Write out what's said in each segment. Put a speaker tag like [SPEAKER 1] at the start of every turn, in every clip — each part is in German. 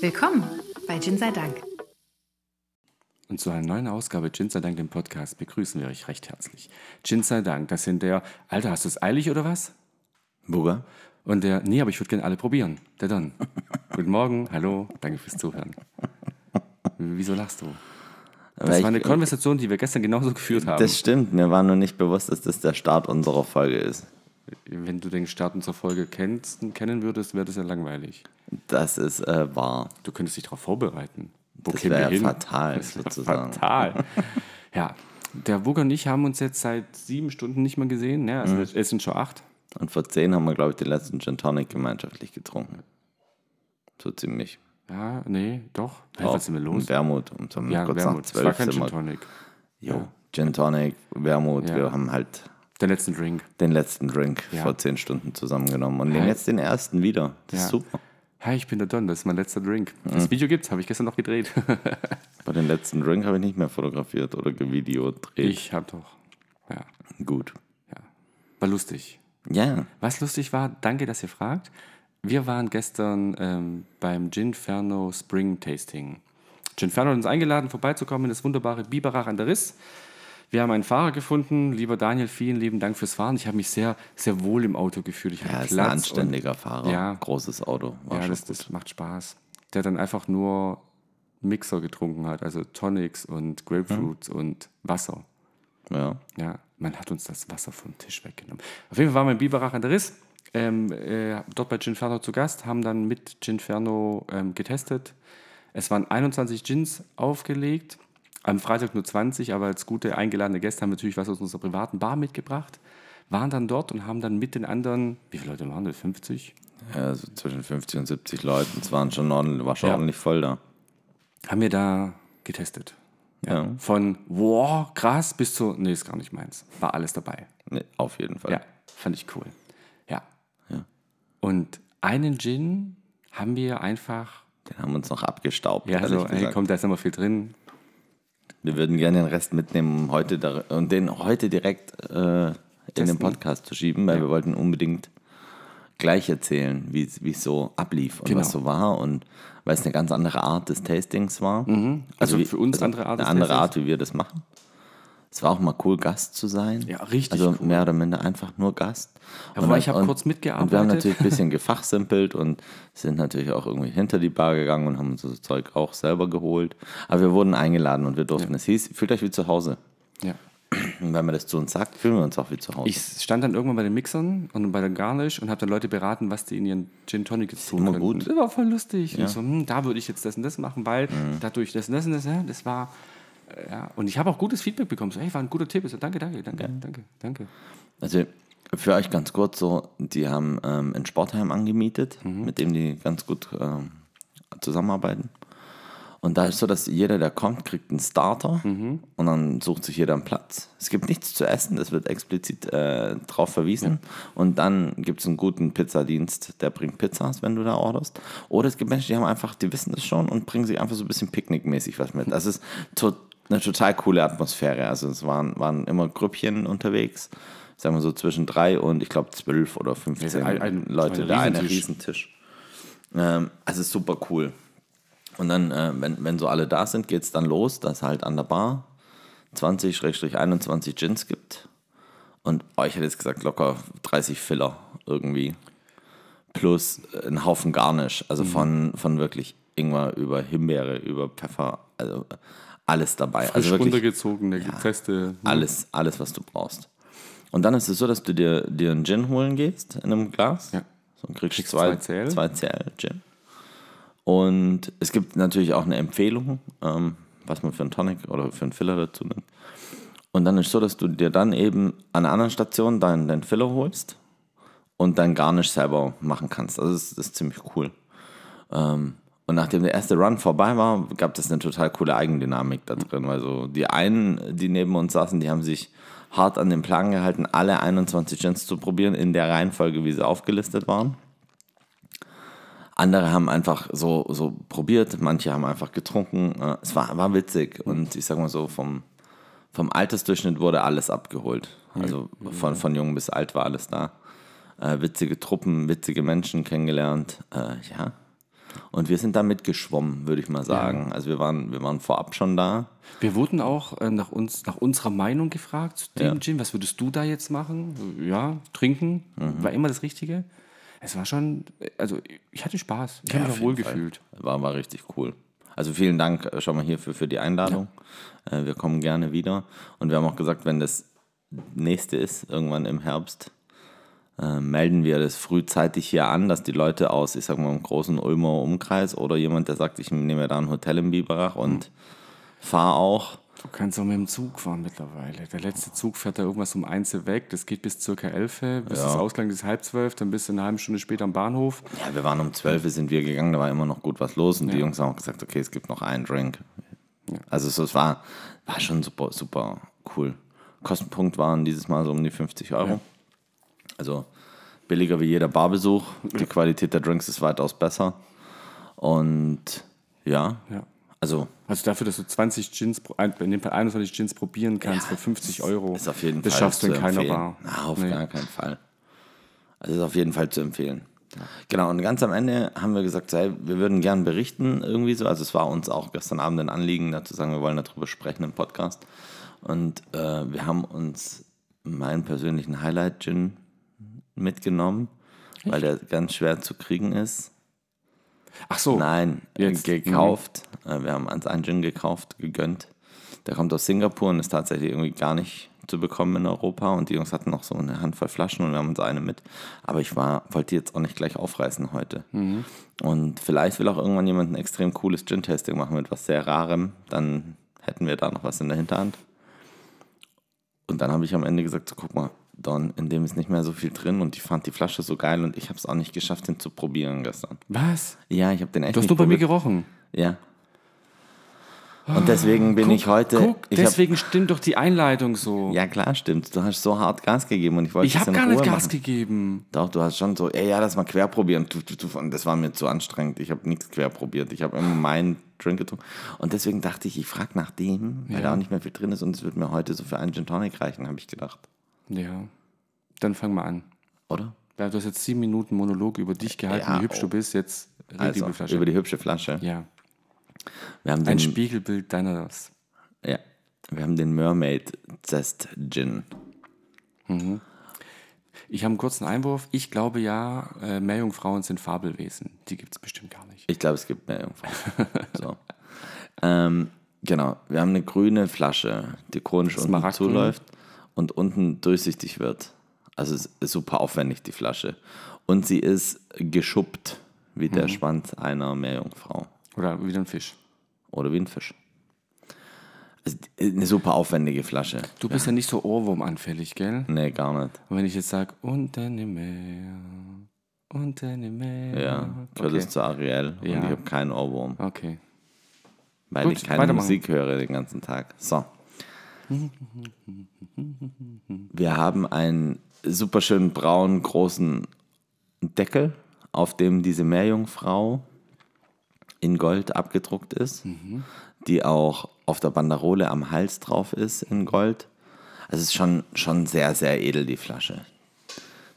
[SPEAKER 1] Willkommen bei Gin sei Dank.
[SPEAKER 2] Und zu einer neuen Ausgabe Gin sei Dank, dem Podcast, begrüßen wir euch recht herzlich. Gin sei Dank, das sind der, Alter, hast du es eilig oder was?
[SPEAKER 3] Burger?
[SPEAKER 2] Und der, nee, aber ich würde gerne alle probieren. Der Don. Guten Morgen, hallo, danke fürs Zuhören. Wieso lachst du? Das
[SPEAKER 3] Weil
[SPEAKER 2] war eine
[SPEAKER 3] ich-
[SPEAKER 2] Konversation, die wir gestern genauso geführt haben.
[SPEAKER 3] Das stimmt, mir war nur nicht bewusst, dass das der Start unserer Folge ist.
[SPEAKER 2] Wenn du den Start unserer Folge kennst, kennen würdest, wäre das ja langweilig.
[SPEAKER 3] Das ist äh, wahr.
[SPEAKER 2] Du könntest dich darauf vorbereiten. Wo
[SPEAKER 3] Das wäre ja fatal,
[SPEAKER 2] Das
[SPEAKER 3] sozusagen.
[SPEAKER 2] Fatal. ja, der Wugger und ich haben uns jetzt seit sieben Stunden nicht mehr gesehen. Ne? Also
[SPEAKER 3] Mhm.
[SPEAKER 2] Es sind schon acht.
[SPEAKER 3] Und vor zehn haben wir, glaube ich, den letzten Gin Tonic gemeinschaftlich getrunken. So ziemlich.
[SPEAKER 2] Ja, nee, doch. Hey,
[SPEAKER 3] Auch
[SPEAKER 2] was sind wir los?
[SPEAKER 3] Wermut. Um so
[SPEAKER 2] Ja,
[SPEAKER 3] kurz
[SPEAKER 2] Wermut.
[SPEAKER 3] nach
[SPEAKER 2] Es war
[SPEAKER 3] zwölf
[SPEAKER 2] kein Gin. Tonic.
[SPEAKER 3] Jo, Gin Tonic, Wermut.
[SPEAKER 2] Ja.
[SPEAKER 3] Wir haben halt
[SPEAKER 2] Der letzten Drink.
[SPEAKER 3] den letzten Drink
[SPEAKER 2] Ja.
[SPEAKER 3] vor zehn Stunden zusammengenommen und
[SPEAKER 2] Ja.
[SPEAKER 3] nehmen jetzt den ersten wieder. Das ist
[SPEAKER 2] Ja.
[SPEAKER 3] super.
[SPEAKER 2] Hi, ich bin der Don, das ist mein letzter Drink.
[SPEAKER 3] Mhm.
[SPEAKER 2] Das Video gibt's, habe ich gestern noch gedreht.
[SPEAKER 3] Bei den letzten Drink habe ich nicht mehr fotografiert oder gevideodreht.
[SPEAKER 2] ich hab doch. Ja,
[SPEAKER 3] Gut.
[SPEAKER 2] war lustig.
[SPEAKER 3] Ja,
[SPEAKER 2] Was lustig war, danke, dass ihr fragt. Wir waren gestern ähm, beim Ginferno Spring Tasting. Ginferno hat uns eingeladen, vorbeizukommen in das wunderbare Biberach an der Riss. Wir haben einen Fahrer gefunden. Lieber Daniel, vielen lieben Dank fürs Fahren. Ich habe mich sehr, sehr wohl im Auto gefühlt. Ich
[SPEAKER 3] er ist ein
[SPEAKER 2] Platz.
[SPEAKER 3] anständiger Fahrer.
[SPEAKER 2] Ja.
[SPEAKER 3] Großes Auto. War
[SPEAKER 2] ja, das, das macht Spaß. Der dann einfach nur Mixer getrunken hat, also Tonics und Grapefruits und Wasser.
[SPEAKER 3] Ja.
[SPEAKER 2] Ja, man hat uns das Wasser vom Tisch weggenommen. Auf jeden Fall waren wir in Biberach an der Riss, ähm, äh, dort bei Ginferno zu Gast, haben dann mit Ginferno ähm, getestet. Es waren 21 Gins aufgelegt, am Freitag nur 20, aber als gute eingeladene Gäste haben wir natürlich was aus unserer privaten Bar mitgebracht, waren dann dort und haben dann mit den anderen, wie viele Leute waren das, 50?
[SPEAKER 3] Ja, so zwischen 50 und 70 Leuten. Es waren schon ordentlich, war schon
[SPEAKER 2] Ja.
[SPEAKER 3] ordentlich voll da.
[SPEAKER 2] Haben wir da getestet.
[SPEAKER 3] Ja.
[SPEAKER 2] Von, wow, krass, bis zu, nee, ist gar nicht meins. War alles dabei.
[SPEAKER 3] Nee, auf jeden Fall.
[SPEAKER 2] Ja, fand ich cool. Ja.
[SPEAKER 3] Ja.
[SPEAKER 2] Und einen Gin haben wir einfach,
[SPEAKER 3] Den haben wir uns noch abgestaubt.
[SPEAKER 2] ja,
[SPEAKER 3] ehrlich
[SPEAKER 2] so, ey,
[SPEAKER 3] gesagt.
[SPEAKER 2] komm, da ist mal viel drin.
[SPEAKER 3] Wir würden gerne den Rest mitnehmen, um heute da, und den heute direkt äh, in den. Podcast zu schieben, weil wir wollten unbedingt gleich erzählen, wie es so ablief und
[SPEAKER 2] Genau.
[SPEAKER 3] was so war und weil es eine ganz andere Art des Tastings war.
[SPEAKER 2] Also
[SPEAKER 3] wie-
[SPEAKER 2] für uns andere Art
[SPEAKER 3] Eine andere
[SPEAKER 2] Tastings.
[SPEAKER 3] Art, wie wir das machen. Es war auch mal cool, Gast zu sein.
[SPEAKER 2] Ja, richtig
[SPEAKER 3] Also
[SPEAKER 2] cool.
[SPEAKER 3] mehr oder minder einfach nur Gast.
[SPEAKER 2] Ja,
[SPEAKER 3] Und
[SPEAKER 2] ich hab
[SPEAKER 3] und-
[SPEAKER 2] kurz mitgearbeitet.
[SPEAKER 3] Und wir haben natürlich ein bisschen gefachsimpelt und sind natürlich auch irgendwie hinter die Bar gegangen und haben uns das Zeug auch selber geholt. Aber wir wurden eingeladen und wir durften. Es hieß, fühlt euch wie zu Hause.
[SPEAKER 2] Ja.
[SPEAKER 3] Und wenn man das zu uns sagt, fühlen wir uns auch wie zu Hause.
[SPEAKER 2] Ich stand dann irgendwann bei den Mixern und bei der Garnish und habe dann Leute beraten, was die in ihren Gin Tonic jetzt tun
[SPEAKER 3] immer gut.
[SPEAKER 2] Das war voll lustig. Und so, hm, da würde ich jetzt das und das machen, weil dadurch das und das und das, ja, das war, ja. Und ich habe auch gutes Feedback bekommen. So, hey, war ein guter Tipp. So, danke, danke, danke, danke, danke.
[SPEAKER 3] Also für euch ganz kurz so, die haben ähm, ein Sportheim angemietet,
[SPEAKER 2] Mhm.
[SPEAKER 3] mit dem die ganz gut ähm, zusammenarbeiten. Und da ist so, dass jeder, der kommt, kriegt einen Starter
[SPEAKER 2] Mhm.
[SPEAKER 3] und dann sucht sich jeder einen Platz. Es gibt nichts zu essen, das wird explizit äh, drauf verwiesen. Und dann gibt es einen guten Pizzadienst, der bringt Pizzas, wenn du da orderst. Oder es gibt Menschen, die haben einfach, die wissen das schon und bringen sich einfach so ein bisschen picknickmäßig was mit. Das ist to eine total coole Atmosphäre. Also es waren, waren immer Grüppchen unterwegs, sagen wir so zwischen drei und ich glaube zwölf oder 15
[SPEAKER 2] ein- ein-
[SPEAKER 3] Leute,
[SPEAKER 2] ein
[SPEAKER 3] da eine
[SPEAKER 2] Riesentisch.
[SPEAKER 3] Ähm, also ist super cool. Und dann, äh, wenn, wenn so alle da sind, geht es dann los, dass halt an der Bar 20-21 Gins gibt. Und oh, ich hätte jetzt gesagt, locker 30 Filler irgendwie. Plus ein Haufen Garnish. Also
[SPEAKER 2] Mhm.
[SPEAKER 3] von, von wirklich Ingwer über Himbeere, über Pfeffer. Also alles dabei.
[SPEAKER 2] Frisch
[SPEAKER 3] also wirklich
[SPEAKER 2] runtergezogene, gepresste.
[SPEAKER 3] alles, alles, was du brauchst. Und dann ist es so, dass du dir, dir einen Gin holen gehst in einem Glas.
[SPEAKER 2] Ja.
[SPEAKER 3] So, und kriegst,
[SPEAKER 2] Kriegst
[SPEAKER 3] zwei,
[SPEAKER 2] zwei CL.
[SPEAKER 3] zwei CL Gin. Und es gibt natürlich auch eine Empfehlung, ähm, was man für einen Tonic oder für einen Filler dazu nimmt. Und dann ist es so, dass du dir dann eben an einer anderen Station deinen, deinen Filler holst und dein Garnish selber machen kannst. Also das, ist- das ist ziemlich cool. Ähm, und nachdem der erste Run vorbei war, gab es eine total coole Eigendynamik da drin. Weil so die einen, die neben uns saßen, die haben sich hart an den Plan gehalten, alle 21 Gins zu probieren, in der Reihenfolge, wie sie aufgelistet waren. Andere haben einfach so, so probiert, manche haben einfach getrunken. Äh, Es war, war witzig und ich sag mal so, vom, vom Altersdurchschnitt wurde alles abgeholt. Also von, von jung bis alt war alles da. Äh, witzige Truppen, witzige Menschen kennengelernt. Äh, ja. Und wir sind da mitgeschwommen, würde ich mal sagen. Also wir waren, wir waren vorab schon da.
[SPEAKER 2] Wir wurden auch äh, nach, uns, nach unserer Meinung gefragt zu dem Gin. Was würdest du da jetzt machen? Ja, trinken.
[SPEAKER 3] Mhm.
[SPEAKER 2] War immer das Richtige. Es war schon, also ich hatte Spaß. Ich habe mich auch wohl gefühlt.
[SPEAKER 3] War, war richtig cool. Also vielen Dank äh, schon mal hierfür für die Einladung. Äh, wir kommen gerne wieder. Und wir haben auch gesagt, wenn das nächste ist, irgendwann im Herbst, äh, melden wir das frühzeitig hier an, dass die Leute aus, ich sag mal, im großen Ulmer Umkreis oder jemand, der sagt, ich nehme mir da ein Hotel im Biberach und fahre auch.
[SPEAKER 2] Du kannst auch mit dem Zug fahren mittlerweile. Der letzte Zug fährt da irgendwas um eins weg. Das geht bis circa 11, bis das Ausgang ist halb zwölf, dann bist du eine halbe Stunde später am Bahnhof.
[SPEAKER 3] Ja, wir waren um 12 Uhr sind wir gegangen, da war immer noch gut was los und die Jungs haben auch gesagt, okay, es gibt noch einen Drink. Also so, es war, war schon super, super cool. Kostenpunkt waren dieses Mal so um die 50 Euro. Also billiger wie jeder Barbesuch. Die Qualität der Drinks ist weitaus besser. Und ja,
[SPEAKER 2] Ja.
[SPEAKER 3] also
[SPEAKER 2] Also dafür, dass du 20 Gins, in dem Fall 21 Gins probieren kannst
[SPEAKER 3] Ja,
[SPEAKER 2] für 50 Euro.
[SPEAKER 3] ist auf jeden
[SPEAKER 2] das
[SPEAKER 3] Fall
[SPEAKER 2] schaffst du in keiner
[SPEAKER 3] empfehlen.
[SPEAKER 2] Bar.
[SPEAKER 3] Na, auf
[SPEAKER 2] Nee.
[SPEAKER 3] gar keinen Fall. Also ist auf jeden Fall zu empfehlen. Genau, und ganz am Ende haben wir gesagt, hey, wir würden gern berichten irgendwie so. Also es war uns auch gestern Abend ein Anliegen, dazu sagen, wir wollen darüber sprechen im Podcast. Und äh, wir haben uns meinen persönlichen Highlight-Gin mitgenommen, weil der ganz schwer zu kriegen ist.
[SPEAKER 2] Ach so.
[SPEAKER 3] Nein, äh,
[SPEAKER 2] Jetzt.
[SPEAKER 3] gekauft. Äh, Wir haben uns einen Gin gekauft, gegönnt. Der kommt aus Singapur und ist tatsächlich irgendwie gar nicht zu bekommen in Europa. Und die Jungs hatten noch so eine Handvoll Flaschen und wir haben uns eine mit. Aber ich war, wollte die jetzt auch nicht gleich aufreißen heute. Und vielleicht will auch irgendwann jemand ein extrem cooles Gin-Tasting machen mit was sehr Rarem. Dann hätten wir da noch was in der Hinterhand. Und dann habe ich am Ende gesagt, so, guck mal, Don, in dem ist nicht mehr so viel drin und ich fand die Flasche so geil und ich habe es auch nicht geschafft, den zu probieren gestern.
[SPEAKER 2] Was?
[SPEAKER 3] Ja, ich habe den echt
[SPEAKER 2] Du hast
[SPEAKER 3] nicht
[SPEAKER 2] nur bei mir gerochen.
[SPEAKER 3] Ja. Und deswegen bin ich heute.
[SPEAKER 2] Guck,
[SPEAKER 3] ich hab,
[SPEAKER 2] deswegen stimmt doch die Einleitung so.
[SPEAKER 3] ja, klar, stimmt. Du hast so hart Gas gegeben und ich wollte
[SPEAKER 2] ich habe gar nicht
[SPEAKER 3] Ruhe
[SPEAKER 2] Gas
[SPEAKER 3] machen.
[SPEAKER 2] gegeben.
[SPEAKER 3] Doch, du hast schon so, ey, ja, lass mal quer probieren. Das war mir zu anstrengend. Ich habe nichts quer probiert. Ich habe immer meinen Drink getrunken. Und deswegen dachte ich, ich frage nach dem, weil da auch nicht mehr viel drin ist und es wird mir heute so für einen Gin Tonic reichen, habe ich gedacht.
[SPEAKER 2] Ja. Dann fang mal an.
[SPEAKER 3] Oder?
[SPEAKER 2] Ja, du hast jetzt sieben Minuten Monolog über dich gehalten,
[SPEAKER 3] Ja,
[SPEAKER 2] wie hübsch
[SPEAKER 3] oh.
[SPEAKER 2] du bist. Jetzt red
[SPEAKER 3] Also,
[SPEAKER 2] über die Flasche.
[SPEAKER 3] über die hübsche Flasche.
[SPEAKER 2] ja.
[SPEAKER 3] Wir haben
[SPEAKER 2] Ein
[SPEAKER 3] den,
[SPEAKER 2] Spiegelbild deines.
[SPEAKER 3] ja, wir haben den Mermaid Zest Gin.
[SPEAKER 2] Ich habe einen kurzen Einwurf. Ich glaube ja, äh, Meerjungfrauen sind Fabelwesen. Die gibt es bestimmt gar nicht.
[SPEAKER 3] Ich glaube, es gibt mehr Jungfrauen. so. ähm, genau, wir haben eine grüne Flasche, die chronisch unten zuläuft und unten durchsichtig wird. Also es ist super aufwendig, die Flasche. Und sie ist geschuppt wie
[SPEAKER 2] Mhm.
[SPEAKER 3] der Schwanz einer Meerjungfrau.
[SPEAKER 2] Oder wieder ein Fisch.
[SPEAKER 3] Oder wie ein Fisch. Also eine super aufwendige Flasche.
[SPEAKER 2] Du bist ja, nicht so ohrwurmanfällig, gell?
[SPEAKER 3] Nee, gar nicht.
[SPEAKER 2] Und wenn ich jetzt sage, unter dem Meer, unter dem Meer.
[SPEAKER 3] Ja, gehört es
[SPEAKER 2] okay.
[SPEAKER 3] zu Ariel und
[SPEAKER 2] Ja.
[SPEAKER 3] ich habe keinen Ohrwurm,
[SPEAKER 2] okay.
[SPEAKER 3] weil
[SPEAKER 2] Gut,
[SPEAKER 3] ich keine. Musik höre den ganzen Tag. So. Wir haben einen super schönen braunen großen Deckel, auf dem diese Meerjungfrau in Gold abgedruckt ist, die auch auf der Banderole am Hals drauf ist in Gold. Also es ist schon, schon sehr, sehr edel, die Flasche.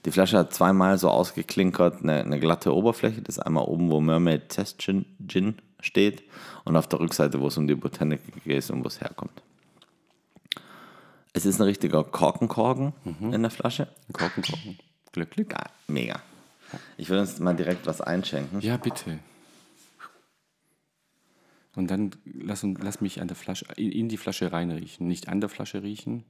[SPEAKER 3] Die Flasche hat zweimal so ausgeklinkert eine, eine glatte Oberfläche. Das ist einmal oben, wo Mermaid Test Gin, Gin steht und auf der Rückseite, wo es um die Botanik geht und wo es herkommt. Es ist ein richtiger Korkenkorken in der Flasche.
[SPEAKER 2] Korken, Korken. Glück, Glück.
[SPEAKER 3] Ja, mega. Ich will uns mal direkt was einschenken.
[SPEAKER 2] Ja, bitte. Und dann lass, lass mich an der Flasche, in die Flasche reinriechen. Nicht an der Flasche riechen.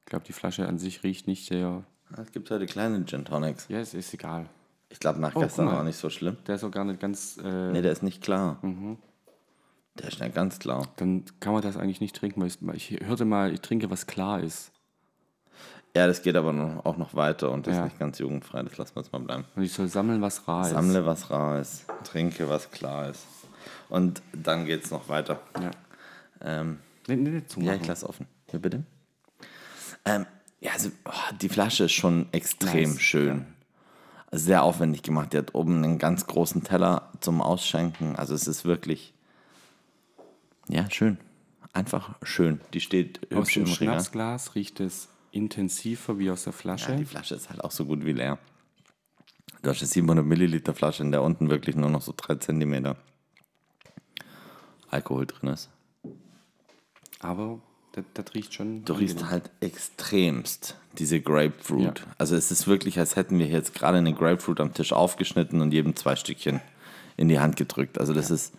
[SPEAKER 2] Ich glaube, die Flasche an sich riecht nicht sehr.
[SPEAKER 3] Es gibt heute kleine Gin Tonics.
[SPEAKER 2] Ja, es ist egal.
[SPEAKER 3] Ich glaube, nach
[SPEAKER 2] Oh,
[SPEAKER 3] gestern war nicht so schlimm.
[SPEAKER 2] Der ist auch gar nicht ganz. Äh,
[SPEAKER 3] Nee, der ist nicht klar. Der ist nicht ganz klar.
[SPEAKER 2] Dann kann man das eigentlich nicht trinken, weil ich, ich hörte mal, ich trinke, was klar ist.
[SPEAKER 3] Ja, das geht aber noch, auch noch weiter und ist
[SPEAKER 2] Ja.
[SPEAKER 3] nicht ganz jugendfrei. Das lassen wir jetzt mal bleiben.
[SPEAKER 2] Und ich soll sammeln, was rar ist.
[SPEAKER 3] Sammle, was rar ist. Trinke, was klar ist. Und dann geht es noch weiter.
[SPEAKER 2] Ja.
[SPEAKER 3] Ähm,
[SPEAKER 2] Nee, nee, nee,
[SPEAKER 3] ja, ich lasse offen. Hier bitte. Ähm, ja, also oh, die Flasche ist schon extrem
[SPEAKER 2] Nice,
[SPEAKER 3] schön. Sehr aufwendig gemacht. Die hat oben einen ganz großen Teller zum Ausschenken. Also es ist wirklich, ja, schön. Einfach schön. Die steht
[SPEAKER 2] Aus
[SPEAKER 3] hübsch
[SPEAKER 2] dem
[SPEAKER 3] im Regal.
[SPEAKER 2] Schnapsglas riecht es intensiver wie aus der Flasche.
[SPEAKER 3] Ja, die Flasche ist halt auch so gut wie leer. Du hast eine 700 Milliliter Flasche, in der unten wirklich nur noch so 3 Zentimeter Alkohol drin ist.
[SPEAKER 2] Aber das, das riecht schon.
[SPEAKER 3] Du riechst halt extremst diese Grapefruit.
[SPEAKER 2] Ja.
[SPEAKER 3] Also es ist wirklich, als hätten wir jetzt gerade eine Grapefruit am Tisch aufgeschnitten und jedem zwei Stückchen in die Hand gedrückt. Also das ist,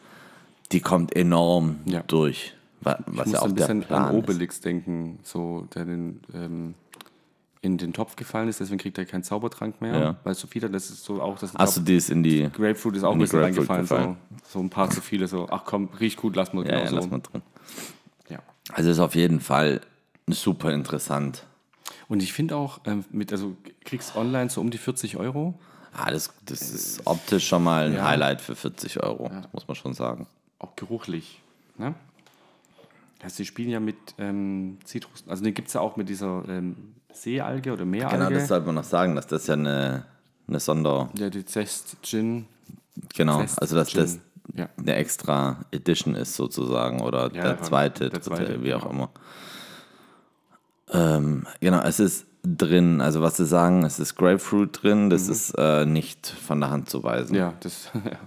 [SPEAKER 3] die kommt enorm
[SPEAKER 2] Ja.
[SPEAKER 3] durch. wa-
[SPEAKER 2] Ich
[SPEAKER 3] Was
[SPEAKER 2] muss
[SPEAKER 3] ja auch
[SPEAKER 2] ein bisschen an
[SPEAKER 3] ist.
[SPEAKER 2] Obelix denken, so, der den, ähm, in den Topf gefallen ist, deswegen kriegt er keinen Zaubertrank mehr.
[SPEAKER 3] Ja.
[SPEAKER 2] Weil so viele, das ist so auch das
[SPEAKER 3] du die ist in die...
[SPEAKER 2] Grapefruit ist auch
[SPEAKER 3] in
[SPEAKER 2] ein bisschen reingefallen.
[SPEAKER 3] gefallen?
[SPEAKER 2] So, so ein paar zu viele, so, ach komm, riecht gut, lass mal
[SPEAKER 3] Ja,
[SPEAKER 2] genau
[SPEAKER 3] ja,
[SPEAKER 2] so.
[SPEAKER 3] lass mal drin.
[SPEAKER 2] Ja.
[SPEAKER 3] Also ist auf jeden Fall super interessant.
[SPEAKER 2] Und ich finde auch, ähm, mit, also kriegst online so um die 40 Euro.
[SPEAKER 3] Ah, das, das ist optisch schon mal ein
[SPEAKER 2] Ja.
[SPEAKER 3] Highlight für 40 Euro, muss man schon sagen.
[SPEAKER 2] Auch geruchlich. Ne? Also die spielen ja mit ähm, Zitrus, also den gibt es ja auch mit dieser ähm, Seealge oder Meeralge.
[SPEAKER 3] Genau, das sollte man noch sagen, dass das ja eine, eine Sonder...
[SPEAKER 2] ja, die Zest Gin.
[SPEAKER 3] Genau,
[SPEAKER 2] Fest
[SPEAKER 3] also dass das.
[SPEAKER 2] Ja.
[SPEAKER 3] eine extra Edition ist sozusagen oder
[SPEAKER 2] Ja,
[SPEAKER 3] der zweite,
[SPEAKER 2] der
[SPEAKER 3] dritte,
[SPEAKER 2] zweite,
[SPEAKER 3] wie auch
[SPEAKER 2] genau.
[SPEAKER 3] immer. Ähm, genau, es ist drin, also was sie sagen, es ist Grapefruit drin, das ist äh, nicht von der Hand zu weisen.
[SPEAKER 2] Mhm. Ja, das, ja.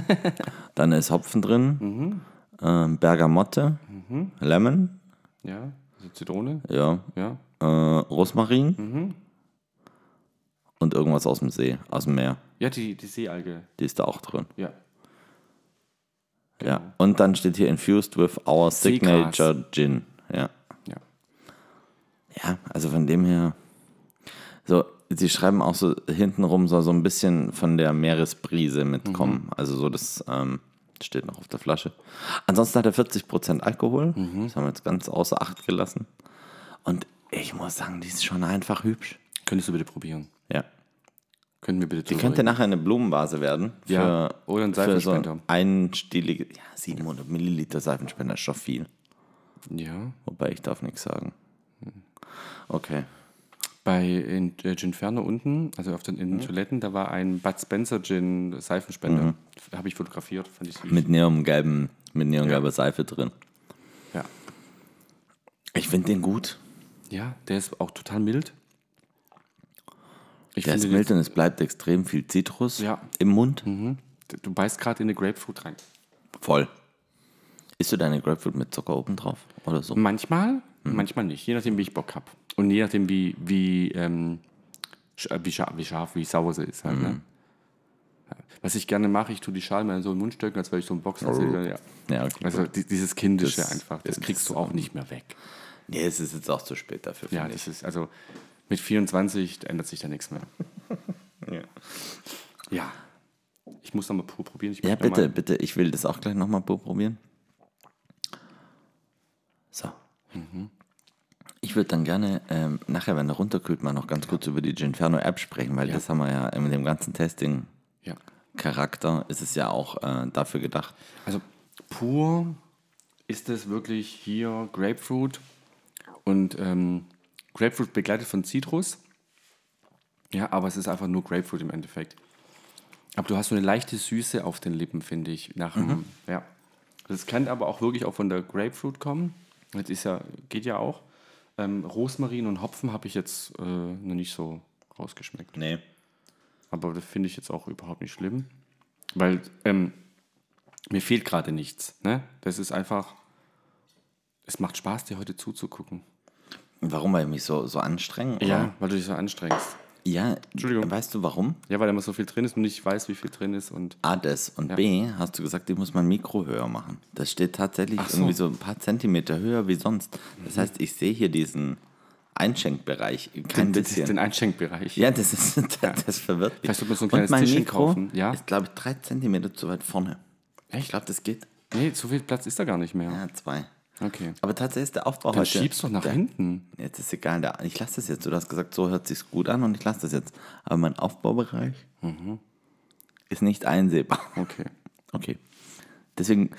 [SPEAKER 3] Dann ist Hopfen drin,
[SPEAKER 2] Mhm.
[SPEAKER 3] ähm, Bergamotte, Lemon,
[SPEAKER 2] ja, also Zitrone.
[SPEAKER 3] ja,
[SPEAKER 2] Ja,
[SPEAKER 3] äh, Rosmarin
[SPEAKER 2] Mhm.
[SPEAKER 3] und irgendwas aus dem See, aus dem Meer.
[SPEAKER 2] ja die, die Seealge.
[SPEAKER 3] Die ist da auch drin.
[SPEAKER 2] Ja.
[SPEAKER 3] Ja. Und dann steht hier infused with our
[SPEAKER 2] Seegras.
[SPEAKER 3] signature gin. Ja.
[SPEAKER 2] ja.
[SPEAKER 3] Ja, also von dem her. So, sie schreiben auch so hintenrum soll so ein bisschen von der Meeresbrise mitkommen. Also so das ähm, steht noch auf der Flasche. Ansonsten hat er 40% Alkohol. Das haben wir jetzt ganz außer Acht gelassen. Und ich muss sagen, die ist schon einfach hübsch.
[SPEAKER 2] Könntest du bitte probieren?
[SPEAKER 3] Ja.
[SPEAKER 2] Können wir bitte
[SPEAKER 3] Die könnte nachher eine Blumenvase werden. Für,
[SPEAKER 2] Ja, oder ein
[SPEAKER 3] für so
[SPEAKER 2] Seifenspender.
[SPEAKER 3] einstielige, ja, 700 Milliliter Seifenspender ist schon viel.
[SPEAKER 2] Ja.
[SPEAKER 3] Wobei ich darf nichts sagen. Okay.
[SPEAKER 2] Bei in, äh, Ginferno unten, also auf den, in
[SPEAKER 3] Mhm.
[SPEAKER 2] den Toiletten, da war ein Bud Spencer Gin Seifenspender. Habe ich fotografiert, fand ich süß.
[SPEAKER 3] Mit neongelben, mit neongelber Seife drin.
[SPEAKER 2] ja.
[SPEAKER 3] Ich finde den gut.
[SPEAKER 2] ja, der ist auch total mild. Ich
[SPEAKER 3] Der ist
[SPEAKER 2] finde,
[SPEAKER 3] mild und es bleibt extrem viel Zitrus
[SPEAKER 2] Ja.
[SPEAKER 3] im Mund.
[SPEAKER 2] Du beißt gerade in eine Grapefruit rein.
[SPEAKER 3] Voll. Isst du deine Grapefruit mit Zucker oben drauf oder so?
[SPEAKER 2] Manchmal,
[SPEAKER 3] Mhm.
[SPEAKER 2] manchmal nicht. Je nachdem, wie ich Bock habe. Und je nachdem, wie, wie, ähm, äh, wie, scharf, wie scharf, wie sauer sie ist. Halt,
[SPEAKER 3] Mhm.
[SPEAKER 2] ne? Was ich gerne mache, ich tue die Schale mal in so einen Mund stecken, als wäre ich so ein Boxer. Ja.
[SPEAKER 3] Ja, okay.
[SPEAKER 2] Also die, dieses Kindische
[SPEAKER 3] Das-
[SPEAKER 2] einfach, das
[SPEAKER 3] das
[SPEAKER 2] kriegst du auch nicht mehr weg.
[SPEAKER 3] nee, es ist jetzt auch zu spät dafür.
[SPEAKER 2] Ja, das ist, also mit 24 ändert sich da nichts mehr.
[SPEAKER 3] ja.
[SPEAKER 2] Ja. Ich muss noch mal pur probieren. Ich
[SPEAKER 3] ja, bitte,
[SPEAKER 2] Mal,
[SPEAKER 3] bitte. Ich will das auch gleich nochmal probieren. So.
[SPEAKER 2] Mhm.
[SPEAKER 3] Ich würde dann gerne ähm, nachher, wenn er runterkühlt, mal noch ganz kurz über die Ginferno App sprechen, weil
[SPEAKER 2] Ja.
[SPEAKER 3] das haben wir ja mit dem ganzen Testing
[SPEAKER 2] ja.
[SPEAKER 3] Charakter ist es ja auch äh, dafür gedacht.
[SPEAKER 2] Also pur ist es wirklich hier Grapefruit und ähm, Grapefruit begleitet von Zitrus. Ja, aber es ist einfach nur Grapefruit im Endeffekt. Aber du hast so eine leichte Süße auf den Lippen, finde ich. Nach dem, ja. Das kann aber auch wirklich auch von der Grapefruit kommen. Das ist ja, geht ja auch. Ähm, Rosmarin und Hopfen habe ich jetzt äh, noch nicht so rausgeschmeckt.
[SPEAKER 3] Nee.
[SPEAKER 2] Aber das finde ich jetzt auch überhaupt nicht schlimm. Weil ähm, mir fehlt gerade nichts. Ne? Das ist einfach. Es macht Spaß, dir heute zuzugucken.
[SPEAKER 3] Warum? Weil ich mich so, so anstrenge?
[SPEAKER 2] Ja, weil du dich so anstrengst.
[SPEAKER 3] Ja,
[SPEAKER 2] Entschuldigung.
[SPEAKER 3] weißt du warum?
[SPEAKER 2] Ja, weil da immer so viel drin ist und ich weiß, wie viel drin ist. Und
[SPEAKER 3] A, das. Und B, hast du gesagt, ich muss mein Mikro höher machen. Das steht tatsächlich
[SPEAKER 2] so.
[SPEAKER 3] irgendwie so ein paar Zentimeter höher wie sonst. Das heißt, ich sehe hier diesen Einschenkbereich kein
[SPEAKER 2] den,
[SPEAKER 3] bisschen.
[SPEAKER 2] den Einschenkbereich.
[SPEAKER 3] ja, das, ist, das, das verwirrt mich.
[SPEAKER 2] Vielleicht man so ein
[SPEAKER 3] Und
[SPEAKER 2] kleines
[SPEAKER 3] mein
[SPEAKER 2] Tischchen
[SPEAKER 3] Mikro
[SPEAKER 2] kaufen, ja?
[SPEAKER 3] ist, glaube ich, drei Zentimeter zu weit vorne. Ich glaube, das geht.
[SPEAKER 2] Nee, so viel Platz ist da gar nicht mehr.
[SPEAKER 3] Ja, zwei.
[SPEAKER 2] Okay.
[SPEAKER 3] Aber tatsächlich ist der Aufbau
[SPEAKER 2] Dann
[SPEAKER 3] heute...
[SPEAKER 2] schiebst doch nach
[SPEAKER 3] der,
[SPEAKER 2] hinten.
[SPEAKER 3] Jetzt ist egal, der, ich lasse das jetzt. Du hast gesagt, so hört sich's gut an und ich lasse das jetzt. Aber mein Aufbaubereich ist nicht einsehbar.
[SPEAKER 2] Okay.
[SPEAKER 3] Okay. Deswegen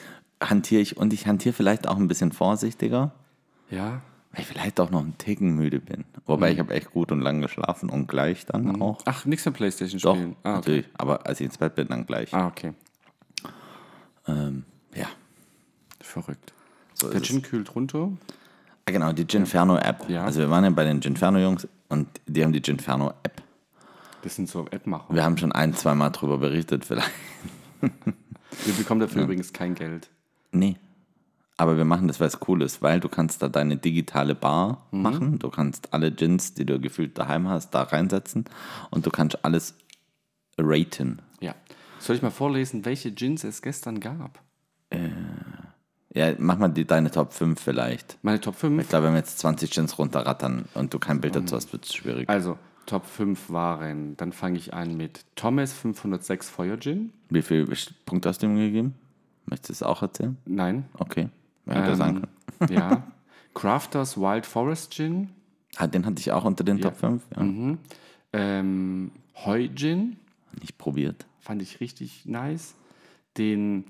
[SPEAKER 3] hantiere ich und ich hantiere vielleicht auch ein bisschen vorsichtiger,
[SPEAKER 2] Ja.
[SPEAKER 3] weil ich vielleicht auch noch einen Ticken müde bin. Wobei ich habe echt gut und lang geschlafen und gleich dann auch.
[SPEAKER 2] Ach, nichts mehr Playstation
[SPEAKER 3] Doch,
[SPEAKER 2] spielen. Ah, okay.
[SPEAKER 3] natürlich. Aber als ich ins Bett bin, dann gleich.
[SPEAKER 2] Ah, okay.
[SPEAKER 3] Ähm, ja.
[SPEAKER 2] Verrückt.
[SPEAKER 3] So
[SPEAKER 2] Der
[SPEAKER 3] ist es.
[SPEAKER 2] Gin kühlt runter.
[SPEAKER 3] Ah, genau, die Ginferno-App.
[SPEAKER 2] Ja.
[SPEAKER 3] Also wir waren ja bei den Ginferno-Jungs und die haben die Ginferno-App.
[SPEAKER 2] Das sind so App-Macher.
[SPEAKER 3] Wir haben schon ein, zwei Mal drüber berichtet vielleicht.
[SPEAKER 2] Wir bekommen dafür übrigens kein Geld.
[SPEAKER 3] Nee. Aber wir machen das, weil es cool ist, weil du kannst da deine digitale Bar machen. Du kannst alle Gins, die du gefühlt daheim hast, da reinsetzen und du kannst alles raten.
[SPEAKER 2] Ja. Soll ich mal vorlesen, welche Gins es gestern gab?
[SPEAKER 3] Ja, mach mal die, deine Top 5 vielleicht.
[SPEAKER 2] Meine Top 5.
[SPEAKER 3] Ich glaube, wenn wir jetzt 20 Gins runterrattern und du kein Bild dazu hast, wird es schwierig.
[SPEAKER 2] Also, Top 5 waren, dann fange ich an mit Thomas 506 Feuer Gin.
[SPEAKER 3] Wie viele Punkte hast du ihm gegeben? Möchtest du es auch erzählen?
[SPEAKER 2] Nein.
[SPEAKER 3] Okay. Ja,
[SPEAKER 2] Ähm,
[SPEAKER 3] sagen können.
[SPEAKER 2] ja. Crafters Wild Forest Gin.
[SPEAKER 3] Ah, den hatte ich auch unter den Top 5. Ja.
[SPEAKER 2] Ähm, Heu Gin.
[SPEAKER 3] Nicht probiert.
[SPEAKER 2] Fand ich richtig nice. Den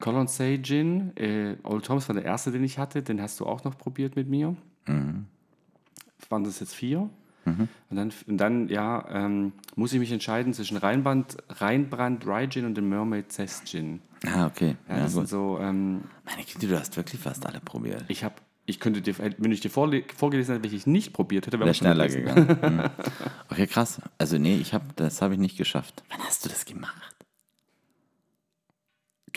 [SPEAKER 2] Colonsay Gin. Äh, Old Thomas war der erste, den ich hatte. Den hast du auch noch probiert mit mir. Waren das jetzt vier? Und dann, und dann ja, ähm, muss ich mich entscheiden zwischen Rheinbrand, Rheinbrand Dry Gin und dem Mermaid Zest Gin.
[SPEAKER 3] Ah, okay.
[SPEAKER 2] Ja,
[SPEAKER 3] Ja,
[SPEAKER 2] das sind
[SPEAKER 3] gut.
[SPEAKER 2] so, ähm,
[SPEAKER 3] Meine Güte, du hast wirklich fast alle probiert.
[SPEAKER 2] ich habe, ich könnte dir, wenn ich dir vorgelesen hätte, welche ich nicht probiert hätte, wäre
[SPEAKER 3] Wäre schneller gegangen. Mhm. Okay, krass. Also nee, ich hab, das habe ich nicht geschafft. Wann hast du das gemacht?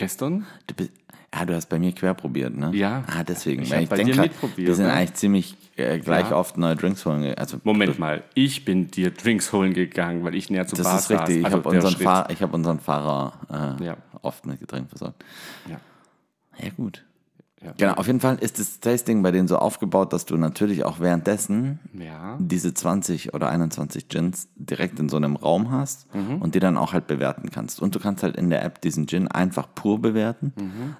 [SPEAKER 2] Gestern?
[SPEAKER 3] Du bist, ja, du hast bei mir quer probiert, ne?
[SPEAKER 2] Ja.
[SPEAKER 3] Ah, deswegen.
[SPEAKER 2] Ich
[SPEAKER 3] weil
[SPEAKER 2] hab bei
[SPEAKER 3] denk
[SPEAKER 2] dir
[SPEAKER 3] grad,
[SPEAKER 2] mitprobiert,
[SPEAKER 3] Wir sind
[SPEAKER 2] ne?
[SPEAKER 3] eigentlich ziemlich äh, gleich
[SPEAKER 2] Ja.
[SPEAKER 3] oft neue Drinks holen. Also,
[SPEAKER 2] Moment mal, ich bin dir Drinks holen gegangen, weil ich näher zu
[SPEAKER 3] Das
[SPEAKER 2] Bar
[SPEAKER 3] ist richtig. Ich.
[SPEAKER 2] Also
[SPEAKER 3] habe
[SPEAKER 2] der
[SPEAKER 3] unseren. Fahr ich hab unseren Fahrer äh,
[SPEAKER 2] Ja.
[SPEAKER 3] oft mit Getränk versorgt.
[SPEAKER 2] Ja.
[SPEAKER 3] Ja, gut.
[SPEAKER 2] Ja.
[SPEAKER 3] Genau, auf jeden Fall ist das Tasting bei denen so aufgebaut, dass du natürlich auch währenddessen
[SPEAKER 2] Ja.
[SPEAKER 3] diese 20 oder 21 Gins direkt in so einem Raum hast und die dann auch halt bewerten kannst. Und du kannst halt in der App diesen Gin einfach pur bewerten,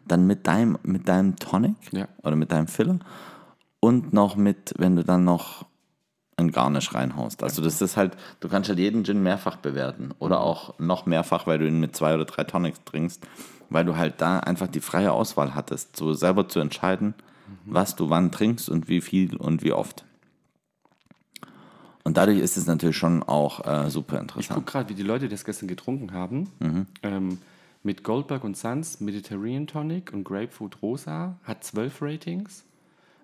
[SPEAKER 3] dann mit deinem, mit deinem Tonic
[SPEAKER 2] Ja.
[SPEAKER 3] oder mit deinem Filler und noch mit, wenn du dann noch ein Garnish reinhaust. Also das ist halt, du kannst halt jeden Gin mehrfach bewerten oder auch noch mehrfach, weil du ihn mit zwei oder drei Tonics trinkst, weil du halt da einfach die freie Auswahl hattest, so selber zu entscheiden, was du wann trinkst und wie viel und wie oft. Und dadurch ist es natürlich schon auch äh, super
[SPEAKER 2] Ich
[SPEAKER 3] interessant.
[SPEAKER 2] gucke gerade, wie die Leute das gestern getrunken haben.
[SPEAKER 3] Mhm.
[SPEAKER 2] Ähm, mit Goldberg und Sons Mediterranean Tonic und Grapefruit Rosa hat zwölf Ratings.